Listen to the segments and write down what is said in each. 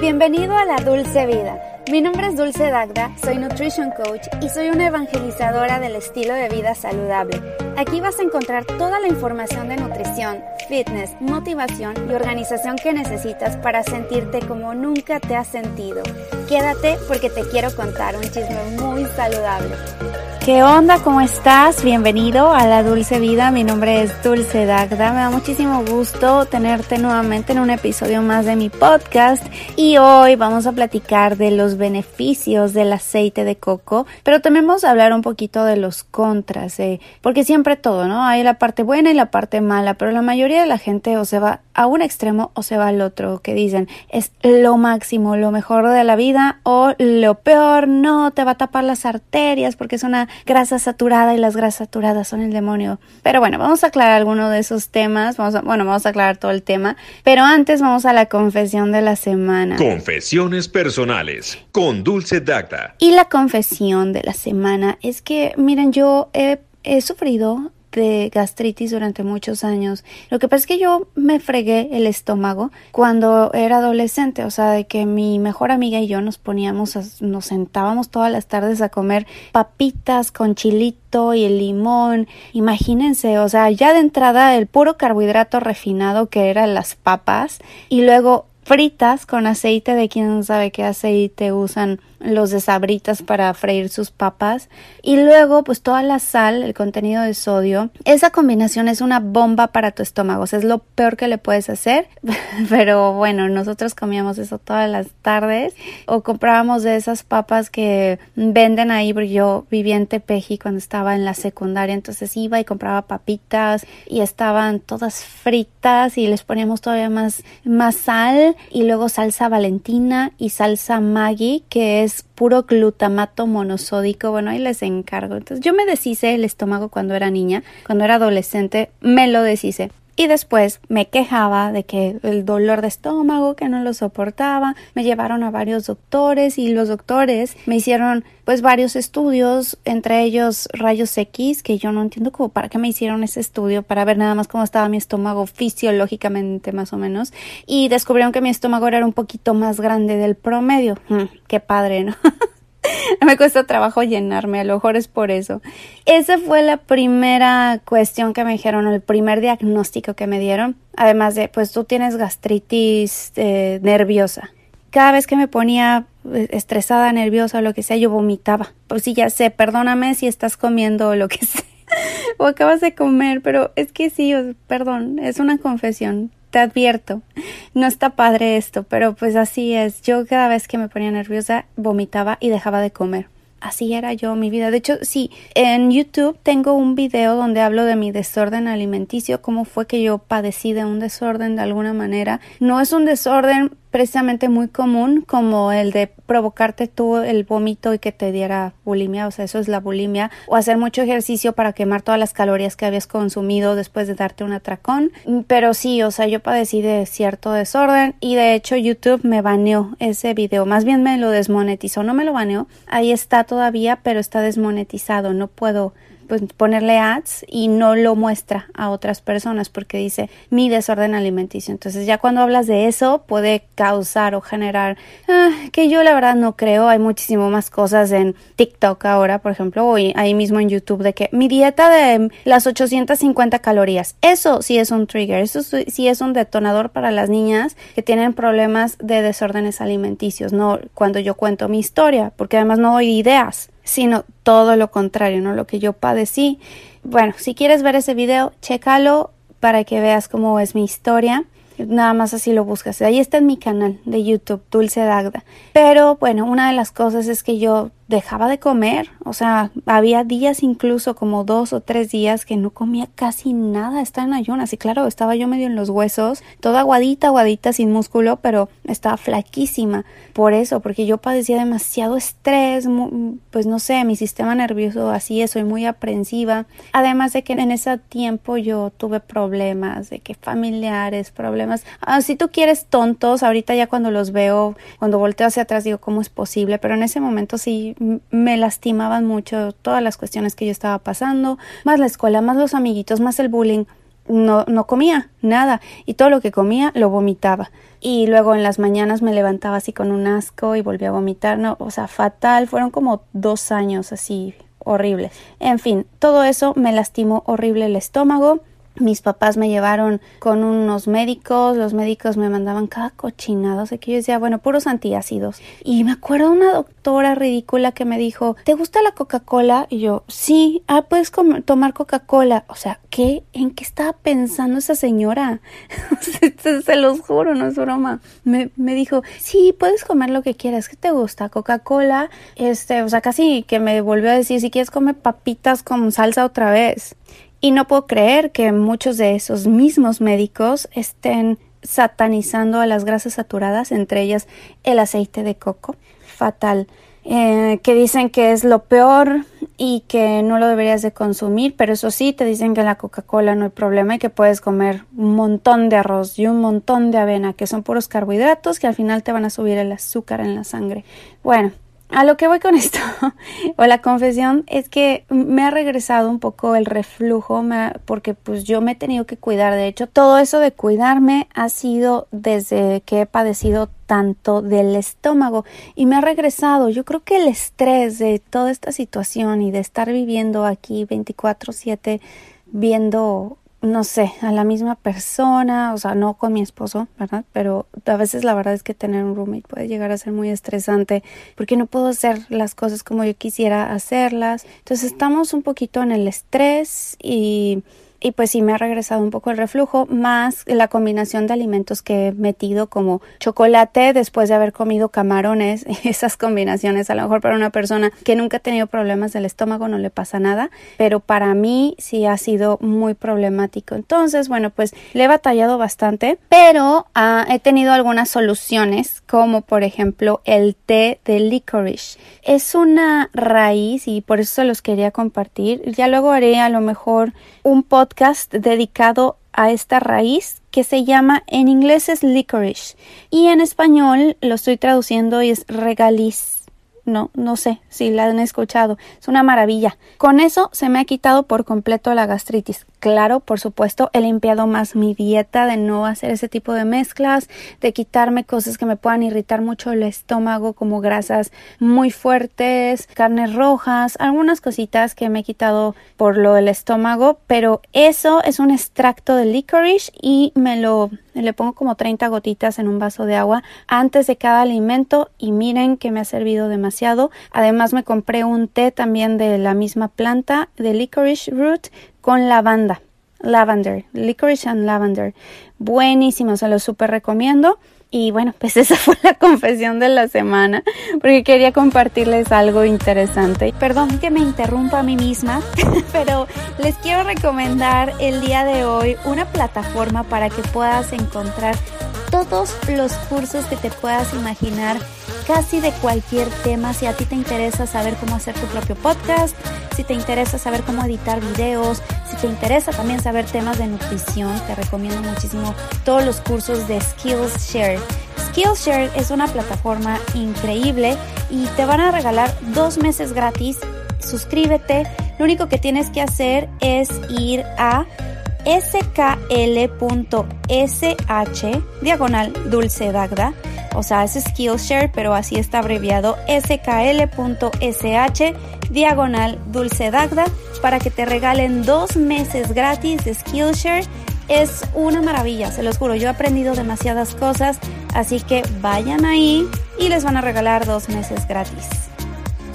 Bienvenido a la Dulce Vida. Mi nombre es Dulce Dagda, soy Nutrition Coach y soy una evangelizadora del estilo de vida saludable. Aquí vas a encontrar toda la información de nutrición, fitness, motivación y organización que necesitas para sentirte como nunca te has sentido. Quédate porque te quiero contar un chisme muy saludable. ¿Qué onda? ¿Cómo estás? Bienvenido a La Dulce Vida. Mi nombre es Dulce Dagda. Me da muchísimo gusto tenerte nuevamente en un episodio más de mi podcast. Y hoy vamos a platicar de los beneficios del aceite de coco, pero también vamos a hablar un poquito de los contras, eh, porque siempre todo, ¿no? Hay la parte buena y la parte mala, pero la mayoría de la gente o se va a un extremo o se va al otro, que dicen es lo máximo, lo mejor de la vida o lo peor, no, te va a tapar las arterias porque es una grasa saturada y las grasas saturadas son el demonio. Pero bueno, vamos a aclarar alguno de esos temas. Vamos a, bueno, vamos a aclarar todo el tema. Pero antes vamos a la confesión de la semana. Confesiones personales con Dulce Dacta. Y la confesión de la semana es que, miren, yo he, he sufrido de gastritis durante muchos años. Lo que pasa es que yo me fregué el estómago cuando era adolescente, o sea, de que mi mejor amiga y yo nos poníamos, nos sentábamos todas las tardes a comer papitas con chilito y el limón. Imagínense, o sea, ya de entrada el puro carbohidrato refinado que eran las papas y luego fritas con aceite de quién sabe qué aceite usan los de sabritas para freír sus papas. Y luego pues toda la sal, el contenido de sodio. Esa combinación es una bomba para tu estómago, o sea, es lo peor que le puedes hacer, pero bueno, nosotros comíamos eso todas las tardes. O comprábamos de esas papas que venden ahí, porque yo vivía en Tepeji cuando estaba en la secundaria, entonces iba y compraba papitas y estaban todas fritas y les poníamos todavía más, más sal. Y luego salsa valentina y salsa Maggi que es puro glutamato monosódico. Bueno, ahí les encargo. Entonces yo me deshice el estómago cuando era niña, cuando era adolescente, me lo deshice. Y después me quejaba de que el dolor de estómago, que no lo soportaba. Me llevaron a varios doctores y los doctores me hicieron pues varios estudios, entre ellos rayos X, que yo no entiendo cómo para qué me hicieron ese estudio, para ver nada más cómo estaba mi estómago fisiológicamente más o menos. Y descubrieron que mi estómago era un poquito más grande del promedio. Mm, qué padre, ¿no? me cuesta trabajo llenarme, a lo mejor es por eso. Esa fue la primera cuestión que me dijeron, el primer diagnóstico que me dieron. Además de, pues tú tienes gastritis eh, nerviosa. Cada vez que me ponía eh, estresada, nerviosa o lo que sea, yo vomitaba. Pues sí, ya sé, perdóname si estás comiendo o lo que sea. o acabas de comer, pero es que sí, perdón, es una confesión te advierto, no está padre esto, pero pues así es. Yo cada vez que me ponía nerviosa vomitaba y dejaba de comer. Así era yo mi vida. De hecho, sí, en YouTube tengo un video donde hablo de mi desorden alimenticio, cómo fue que yo padecí de un desorden de alguna manera. No es un desorden precisamente muy común como el de provocarte tú el vómito y que te diera bulimia, o sea, eso es la bulimia, o hacer mucho ejercicio para quemar todas las calorías que habías consumido después de darte un atracón, pero sí, o sea, yo padecí de cierto desorden y de hecho YouTube me baneó ese video, más bien me lo desmonetizó, no me lo baneó, ahí está todavía, pero está desmonetizado, no puedo pues, ponerle ads y no lo muestra a otras personas porque dice mi desorden alimenticio. Entonces ya cuando hablas de eso puede causar o generar ah, que yo la verdad no creo. Hay muchísimo más cosas en TikTok ahora, por ejemplo, o ahí mismo en YouTube de que mi dieta de las 850 calorías. Eso sí es un trigger, eso sí es un detonador para las niñas que tienen problemas de desórdenes alimenticios, no cuando yo cuento mi historia, porque además no doy ideas sino todo lo contrario, ¿no? Lo que yo padecí. Bueno, si quieres ver ese video, chécalo para que veas cómo es mi historia. Nada más así lo buscas. Ahí está en mi canal de YouTube, Dulce Dagda. Pero bueno, una de las cosas es que yo dejaba de comer, o sea, había días incluso como dos o tres días que no comía casi nada, estaba en ayunas. Y claro, estaba yo medio en los huesos, toda aguadita, aguadita, sin músculo, pero estaba flaquísima, por eso, porque yo padecía demasiado estrés, pues no sé, mi sistema nervioso así es, soy muy aprensiva, además de que en ese tiempo yo tuve problemas, de que familiares, problemas, ah, si tú quieres tontos, ahorita ya cuando los veo, cuando volteo hacia atrás digo, ¿cómo es posible? Pero en ese momento sí me mucho todas las cuestiones que yo estaba pasando, más la escuela, más los amiguitos, más el bullying. no, no comía nada y todo lo que comía lo vomitaba. Y luego en las mañanas me levantaba así con un asco y volvía a vomitar, no, o sea, fatal, fueron como dos años así horribles. En fin, todo eso me lastimó horrible el estómago mis papás me llevaron con unos médicos, los médicos me mandaban cada cochinado, sé que yo decía, bueno, puros antiácidos. Y me acuerdo una doctora ridícula que me dijo, ¿te gusta la Coca-Cola? Y yo, sí, ah, puedes tomar Coca-Cola. O sea, ¿qué? ¿En qué estaba pensando esa señora? se, los juro, no es broma. Me, me dijo, sí, puedes comer lo que quieras, ¿qué te gusta? Coca-Cola, este, o sea, casi que me volvió a decir, si quieres comer papitas con salsa otra vez. Y no puedo creer que muchos de esos mismos médicos estén satanizando a las grasas saturadas, entre ellas el aceite de coco. Fatal. Eh, que dicen que es lo peor y que no lo deberías de consumir, pero eso sí, te dicen que la Coca-Cola no hay problema y que puedes comer un montón de arroz y un montón de avena, que son puros carbohidratos que al final te van a subir el azúcar en la sangre. Bueno, a lo que voy con esto, o la confesión, es que me ha regresado un poco el reflujo, porque pues yo me he tenido que cuidar. De hecho, todo eso de cuidarme ha sido desde que he padecido tanto del estómago y me ha regresado. Yo creo que el estrés de toda esta situación y de estar viviendo aquí 24/7 viendo no sé, a la misma persona, o sea, no con mi esposo, ¿verdad? Pero a veces la verdad es que tener un roommate puede llegar a ser muy estresante porque no puedo hacer las cosas como yo quisiera hacerlas. Entonces estamos un poquito en el estrés y y pues sí me ha regresado un poco el reflujo, más la combinación de alimentos que he metido como chocolate después de haber comido camarones, esas combinaciones a lo mejor para una persona que nunca ha tenido problemas del estómago no le pasa nada, pero para mí sí ha sido muy problemático. Entonces, bueno, pues le he batallado bastante, pero ah, he tenido algunas soluciones, como por ejemplo el té de licorice. Es una raíz y por eso se los quería compartir. Ya luego haré a lo mejor un podcast dedicado a esta raíz que se llama en inglés es licorice y en español lo estoy traduciendo y es regaliz no, no sé si la han escuchado. Es una maravilla. Con eso se me ha quitado por completo la gastritis. Claro, por supuesto, he limpiado más mi dieta de no hacer ese tipo de mezclas, de quitarme cosas que me puedan irritar mucho el estómago, como grasas muy fuertes, carnes rojas, algunas cositas que me he quitado por lo del estómago, pero eso es un extracto de licorice y me lo le pongo como 30 gotitas en un vaso de agua antes de cada alimento y miren que me ha servido demasiado. Además me compré un té también de la misma planta de licorice root con lavanda. Lavender, licorice and lavender. Buenísimo, se lo súper recomiendo. Y bueno, pues esa fue la confesión de la semana, porque quería compartirles algo interesante. Perdón que me interrumpa a mí misma, pero les quiero recomendar el día de hoy una plataforma para que puedas encontrar todos los cursos que te puedas imaginar casi de cualquier tema. Si a ti te interesa saber cómo hacer tu propio podcast, si te interesa saber cómo editar videos, si te interesa también saber temas de nutrición, te recomiendo muchísimo todos los cursos de Skillshare. Skillshare es una plataforma increíble y te van a regalar dos meses gratis. Suscríbete. Lo único que tienes que hacer es ir a skl.sh diagonal dulce dagda o sea, es Skillshare, pero así está abreviado skl.sh diagonal dulce dagda para que te regalen dos meses gratis de Skillshare. Es una maravilla, se los juro, yo he aprendido demasiadas cosas, así que vayan ahí y les van a regalar dos meses gratis.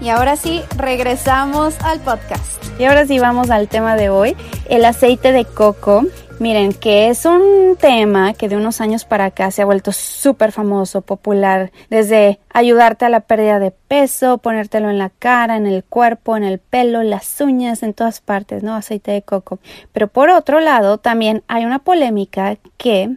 Y ahora sí, regresamos al podcast. Y ahora sí vamos al tema de hoy, el aceite de coco. Miren, que es un tema que de unos años para acá se ha vuelto súper famoso, popular, desde ayudarte a la pérdida de peso, ponértelo en la cara, en el cuerpo, en el pelo, las uñas, en todas partes, ¿no? Aceite de coco. Pero por otro lado, también hay una polémica que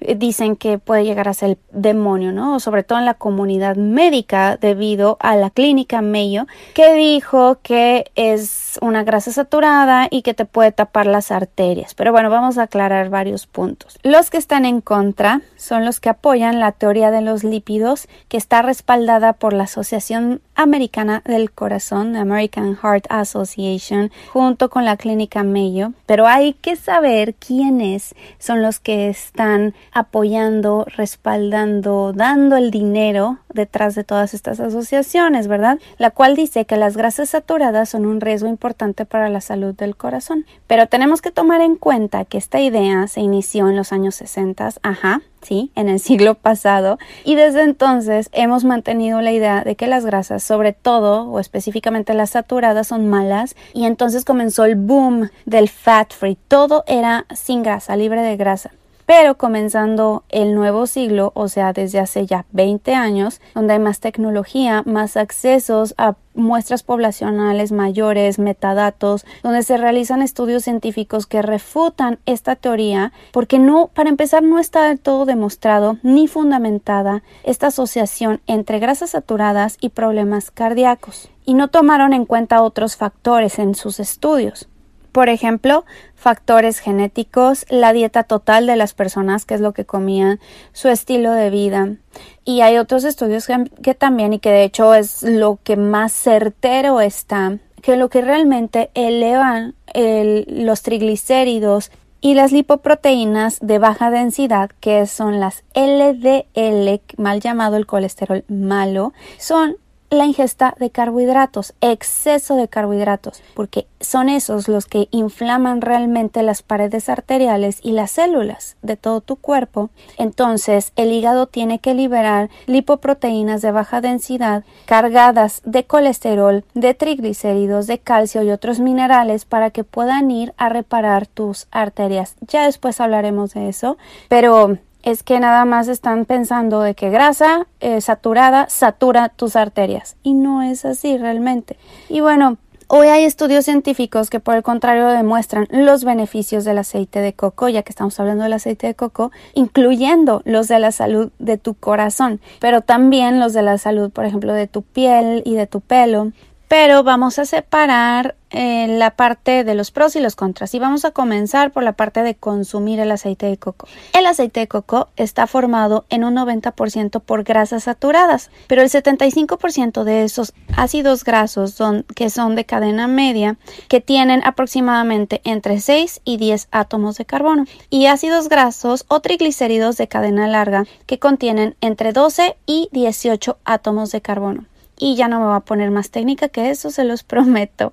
dicen que puede llegar a ser el demonio, ¿no? Sobre todo en la comunidad médica debido a la clínica Mayo que dijo que es una grasa saturada y que te puede tapar las arterias. Pero bueno, vamos a aclarar varios puntos. Los que están en contra son los que apoyan la teoría de los lípidos que está respaldada por la Asociación Americana del Corazón, American Heart Association, junto con la Clínica Mayo. Pero hay que saber quiénes son los que están apoyando, respaldando, dando el dinero detrás de todas estas asociaciones, ¿verdad? La cual dice que las grasas saturadas son un riesgo importante para la salud del corazón. Pero tenemos que tomar en cuenta que esta idea se inició en los años 60, ajá, en el siglo pasado, y desde entonces hemos mantenido la idea de que las grasas, sobre todo o específicamente las saturadas, son malas, y entonces comenzó el boom del fat free, todo era sin grasa, libre de grasa. Pero comenzando el nuevo siglo, o sea, desde hace ya 20 años, donde hay más tecnología, más accesos a muestras poblacionales mayores, metadatos, donde se realizan estudios científicos que refutan esta teoría, porque no, para empezar, no está del todo demostrado ni fundamentada esta asociación entre grasas saturadas y problemas cardíacos, y no tomaron en cuenta otros factores en sus estudios. Por ejemplo, factores genéticos, la dieta total de las personas, que es lo que comían, su estilo de vida. Y hay otros estudios que, también, y que de hecho es lo que más certero está, que lo que realmente elevan los triglicéridos y las lipoproteínas de baja densidad, que son las LDL, mal llamado el colesterol malo, son la ingesta de carbohidratos, exceso de carbohidratos, porque son esos los que inflaman realmente las paredes arteriales y las células de todo tu cuerpo. Entonces, el hígado tiene que liberar lipoproteínas de baja densidad cargadas de colesterol, de triglicéridos, de calcio y otros minerales para que puedan ir a reparar tus arterias. Ya después hablaremos de eso, pero es que nada más están pensando de que grasa eh, saturada satura tus arterias y no es así realmente. Y bueno, Hoy hay estudios científicos que por el contrario demuestran los beneficios del aceite de coco, ya que estamos hablando del aceite de coco, incluyendo los de la salud de tu corazón, pero también los de la salud, por ejemplo, de tu piel y de tu pelo. Pero vamos a separar en la parte de los pros y los contras. Y vamos a comenzar por la parte de consumir el aceite de coco. El aceite de coco está formado en un 90% por grasas saturadas, pero el 75% de esos ácidos grasos son, que son de cadena media que tienen aproximadamente entre 6 y 10 átomos de carbono. Y ácidos grasos o triglicéridos de cadena larga que contienen entre 12 y 18 átomos de carbono y ya no me va a poner más técnica que eso, se los prometo.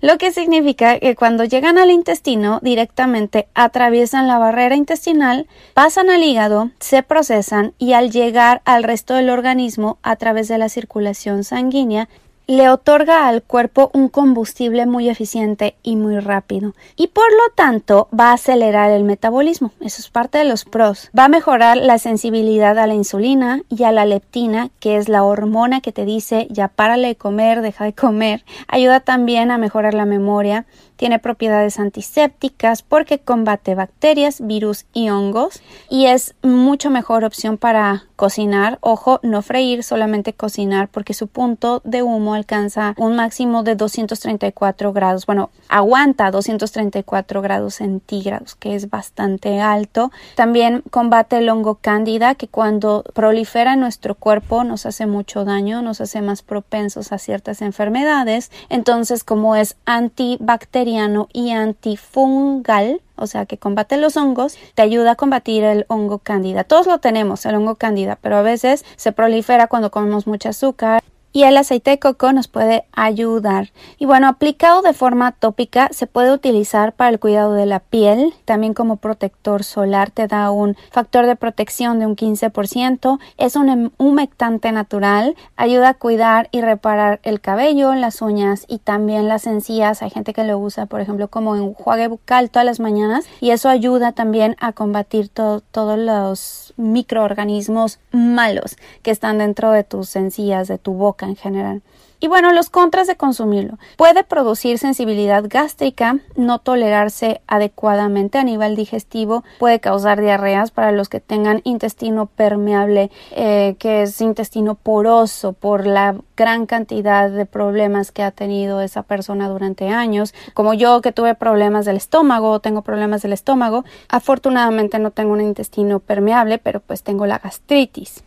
Lo que significa que cuando llegan al intestino directamente atraviesan la barrera intestinal, pasan al hígado, se procesan y al llegar al resto del organismo a través de la circulación sanguínea le otorga al cuerpo un combustible muy eficiente y muy rápido y por lo tanto va a acelerar el metabolismo. Eso es parte de los pros. Va a mejorar la sensibilidad a la insulina y a la leptina, que es la hormona que te dice ya párale de comer, deja de comer. Ayuda también a mejorar la memoria tiene propiedades antisépticas porque combate bacterias, virus y hongos y es mucho mejor opción para cocinar. Ojo, no freír, solamente cocinar porque su punto de humo alcanza un máximo de 234 grados. Bueno, aguanta 234 grados centígrados, que es bastante alto. También combate el hongo cándida que cuando prolifera en nuestro cuerpo nos hace mucho daño, nos hace más propensos a ciertas enfermedades. Entonces, como es antibacteriano, y antifungal, o sea que combate los hongos, te ayuda a combatir el hongo cándida. Todos lo tenemos, el hongo cándida, pero a veces se prolifera cuando comemos mucho azúcar y el aceite de coco nos puede ayudar. Y bueno, aplicado de forma tópica se puede utilizar para el cuidado de la piel, también como protector solar te da un factor de protección de un 15%, es un em, humectante natural, ayuda a cuidar y reparar el cabello, las uñas y también las encías. Hay gente que lo usa, por ejemplo, como enjuague bucal todas las mañanas y eso ayuda también a combatir todos los microorganismos malos que están dentro de tus encías, de tu boca en general. Y bueno, los contras de consumirlo. Puede producir sensibilidad gástrica, no tolerarse adecuadamente a nivel digestivo, puede causar diarreas para los que tengan intestino permeable, eh, que es intestino poroso por la gran cantidad de problemas que ha tenido esa persona durante años. Como yo que tuve problemas del estómago, tengo problemas del estómago, afortunadamente no tengo un intestino permeable, pero pues tengo la gastritis.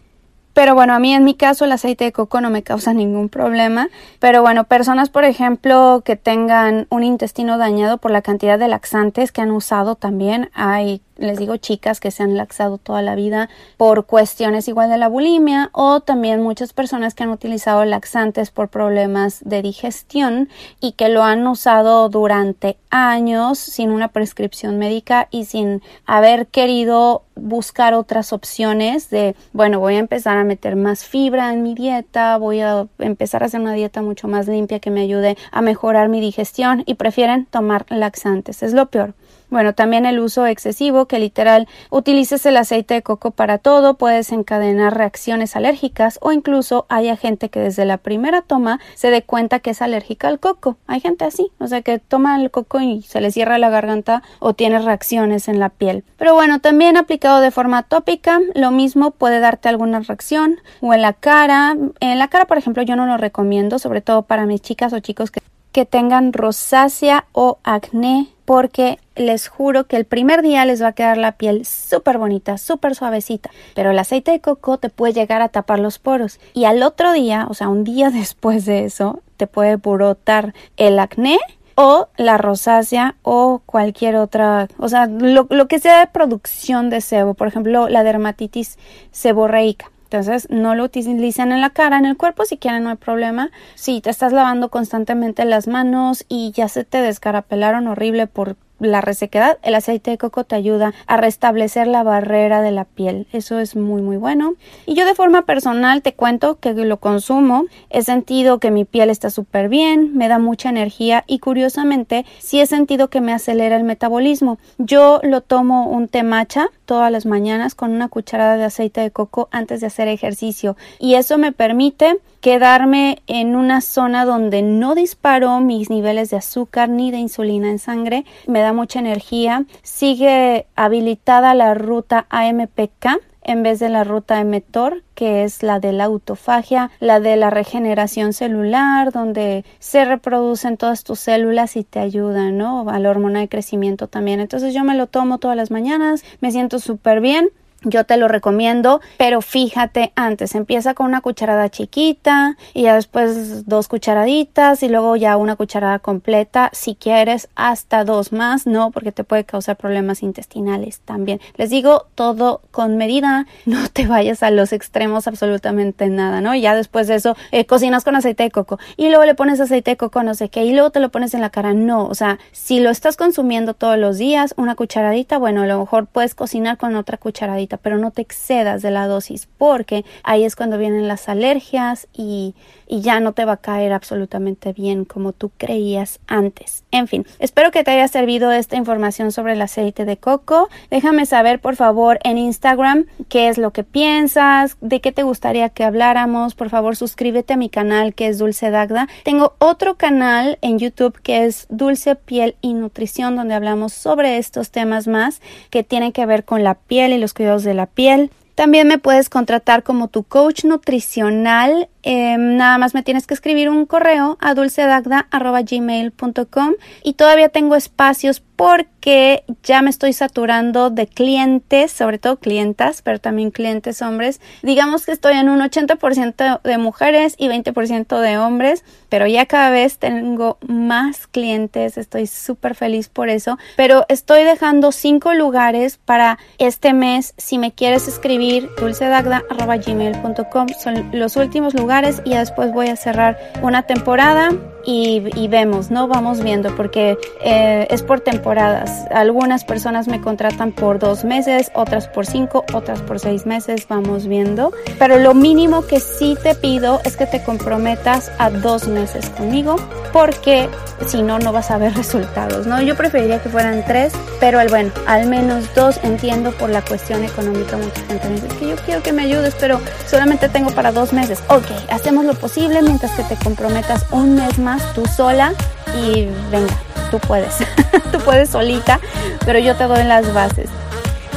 Pero bueno, a mí en mi caso el aceite de coco no me causa ningún problema. Pero bueno, personas, por ejemplo, que tengan un intestino dañado por la cantidad de laxantes que han usado también, hay les digo chicas que se han laxado toda la vida por cuestiones igual de la bulimia o también muchas personas que han utilizado laxantes por problemas de digestión y que lo han usado durante años sin una prescripción médica y sin haber querido buscar otras opciones de bueno voy a empezar a meter más fibra en mi dieta voy a empezar a hacer una dieta mucho más limpia que me ayude a mejorar mi digestión y prefieren tomar laxantes. Es lo peor bueno, también el uso excesivo, que literal utilices el aceite de coco para todo, puedes encadenar reacciones alérgicas o incluso hay gente que desde la primera toma se dé cuenta que es alérgica al coco. Hay gente así, o sea que toma el coco y se le cierra la garganta o tiene reacciones en la piel. Pero bueno, también aplicado de forma tópica, lo mismo puede darte alguna reacción o en la cara. En la cara, por ejemplo, yo no lo recomiendo, sobre todo para mis chicas o chicos que, que tengan rosácea o acné porque les juro que el primer día les va a quedar la piel súper bonita, súper suavecita, pero el aceite de coco te puede llegar a tapar los poros y al otro día, o sea, un día después de eso, te puede brotar el acné o la rosácea o cualquier otra, o sea, lo, lo que sea de producción de sebo, por ejemplo, la dermatitis seborreica. Entonces, no lo utilicen en la cara, en el cuerpo, si quieren, no hay problema. Si te estás lavando constantemente las manos y ya se te descarapelaron horrible por la resequedad, el aceite de coco te ayuda a restablecer la barrera de la piel. Eso es muy muy bueno. Y yo de forma personal te cuento que lo consumo, he sentido que mi piel está súper bien, me da mucha energía y curiosamente sí he sentido que me acelera el metabolismo. Yo lo tomo un té matcha todas las mañanas con una cucharada de aceite de coco antes de hacer ejercicio y eso me permite quedarme en una zona donde no disparo mis niveles de azúcar ni de insulina en sangre, me da mucha energía, sigue habilitada la ruta AMPK en vez de la ruta mTOR, que es la de la autofagia, la de la regeneración celular, donde se reproducen todas tus células y te ayudan, ¿no? A la hormona de crecimiento también. Entonces yo me lo tomo todas las mañanas, me siento súper bien yo te lo recomiendo, pero fíjate antes, empieza con una cucharada chiquita y ya después dos cucharaditas y luego ya una cucharada completa, si quieres hasta dos más, no, porque te puede causar problemas intestinales también. Les digo todo con medida, no te vayas a los extremos absolutamente nada, ¿no? Ya después de eso eh, cocinas con aceite de coco y luego le pones aceite de coco no sé qué y luego te lo pones en la cara, no, o sea, si lo estás consumiendo todos los días, una cucharadita, bueno, a lo mejor puedes cocinar con otra cucharadita pero no te excedas de la dosis porque ahí es cuando vienen las alergias y, y ya no te va a caer absolutamente bien como tú creías antes. En fin, espero que te haya servido esta información sobre el aceite de coco. Déjame saber por favor en Instagram qué es lo que piensas, de qué te gustaría que habláramos. Por favor, suscríbete a mi canal que es Dulce Dagda. Tengo otro canal en YouTube que es Dulce Piel y Nutrición donde hablamos sobre estos temas más que tienen que ver con la piel y los cuidados de la piel. También me puedes contratar como tu coach nutricional. Em, nada más me tienes que escribir un correo a dulcedagda.gmail.com y todavía tengo espacios porque ya me estoy saturando de clientes, sobre todo clientas, pero también clientes hombres. Digamos que estoy en un 80% de mujeres y 20% de hombres, pero ya cada vez tengo más clientes, estoy súper feliz por eso, pero estoy dejando cinco lugares para este mes. Si me quieres escribir dulcedagda.gmail.com son los últimos lugares y después voy a cerrar una temporada y, vemos, ¿no? Vamos viendo porque eh, es por temporadas. Algunas personas me contratan por dos meses, otras por cinco, otras por seis meses, vamos viendo. Pero lo mínimo que sí te pido es que te comprometas a dos meses conmigo porque si no, no vas a ver resultados, ¿no? Yo preferiría que fueran tres, pero bueno, al menos dos entiendo por la cuestión económica. Mucha gente me dice que yo quiero que me ayudes, pero solamente tengo para dos meses. Ok, hacemos lo posible mientras que te comprometas un mes tú sola y venga, tú puedes, tú puedes solita, pero yo te doy las bases.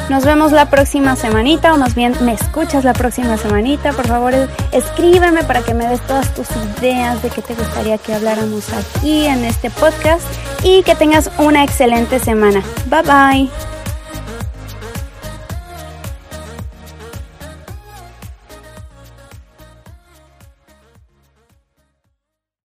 Nos vemos la próxima semanita, o más bien me escuchas la próxima semanita. Por favor, escríbeme para que me des todas tus ideas de qué te gustaría que habláramos aquí en este podcast y que tengas una excelente semana. Bye bye.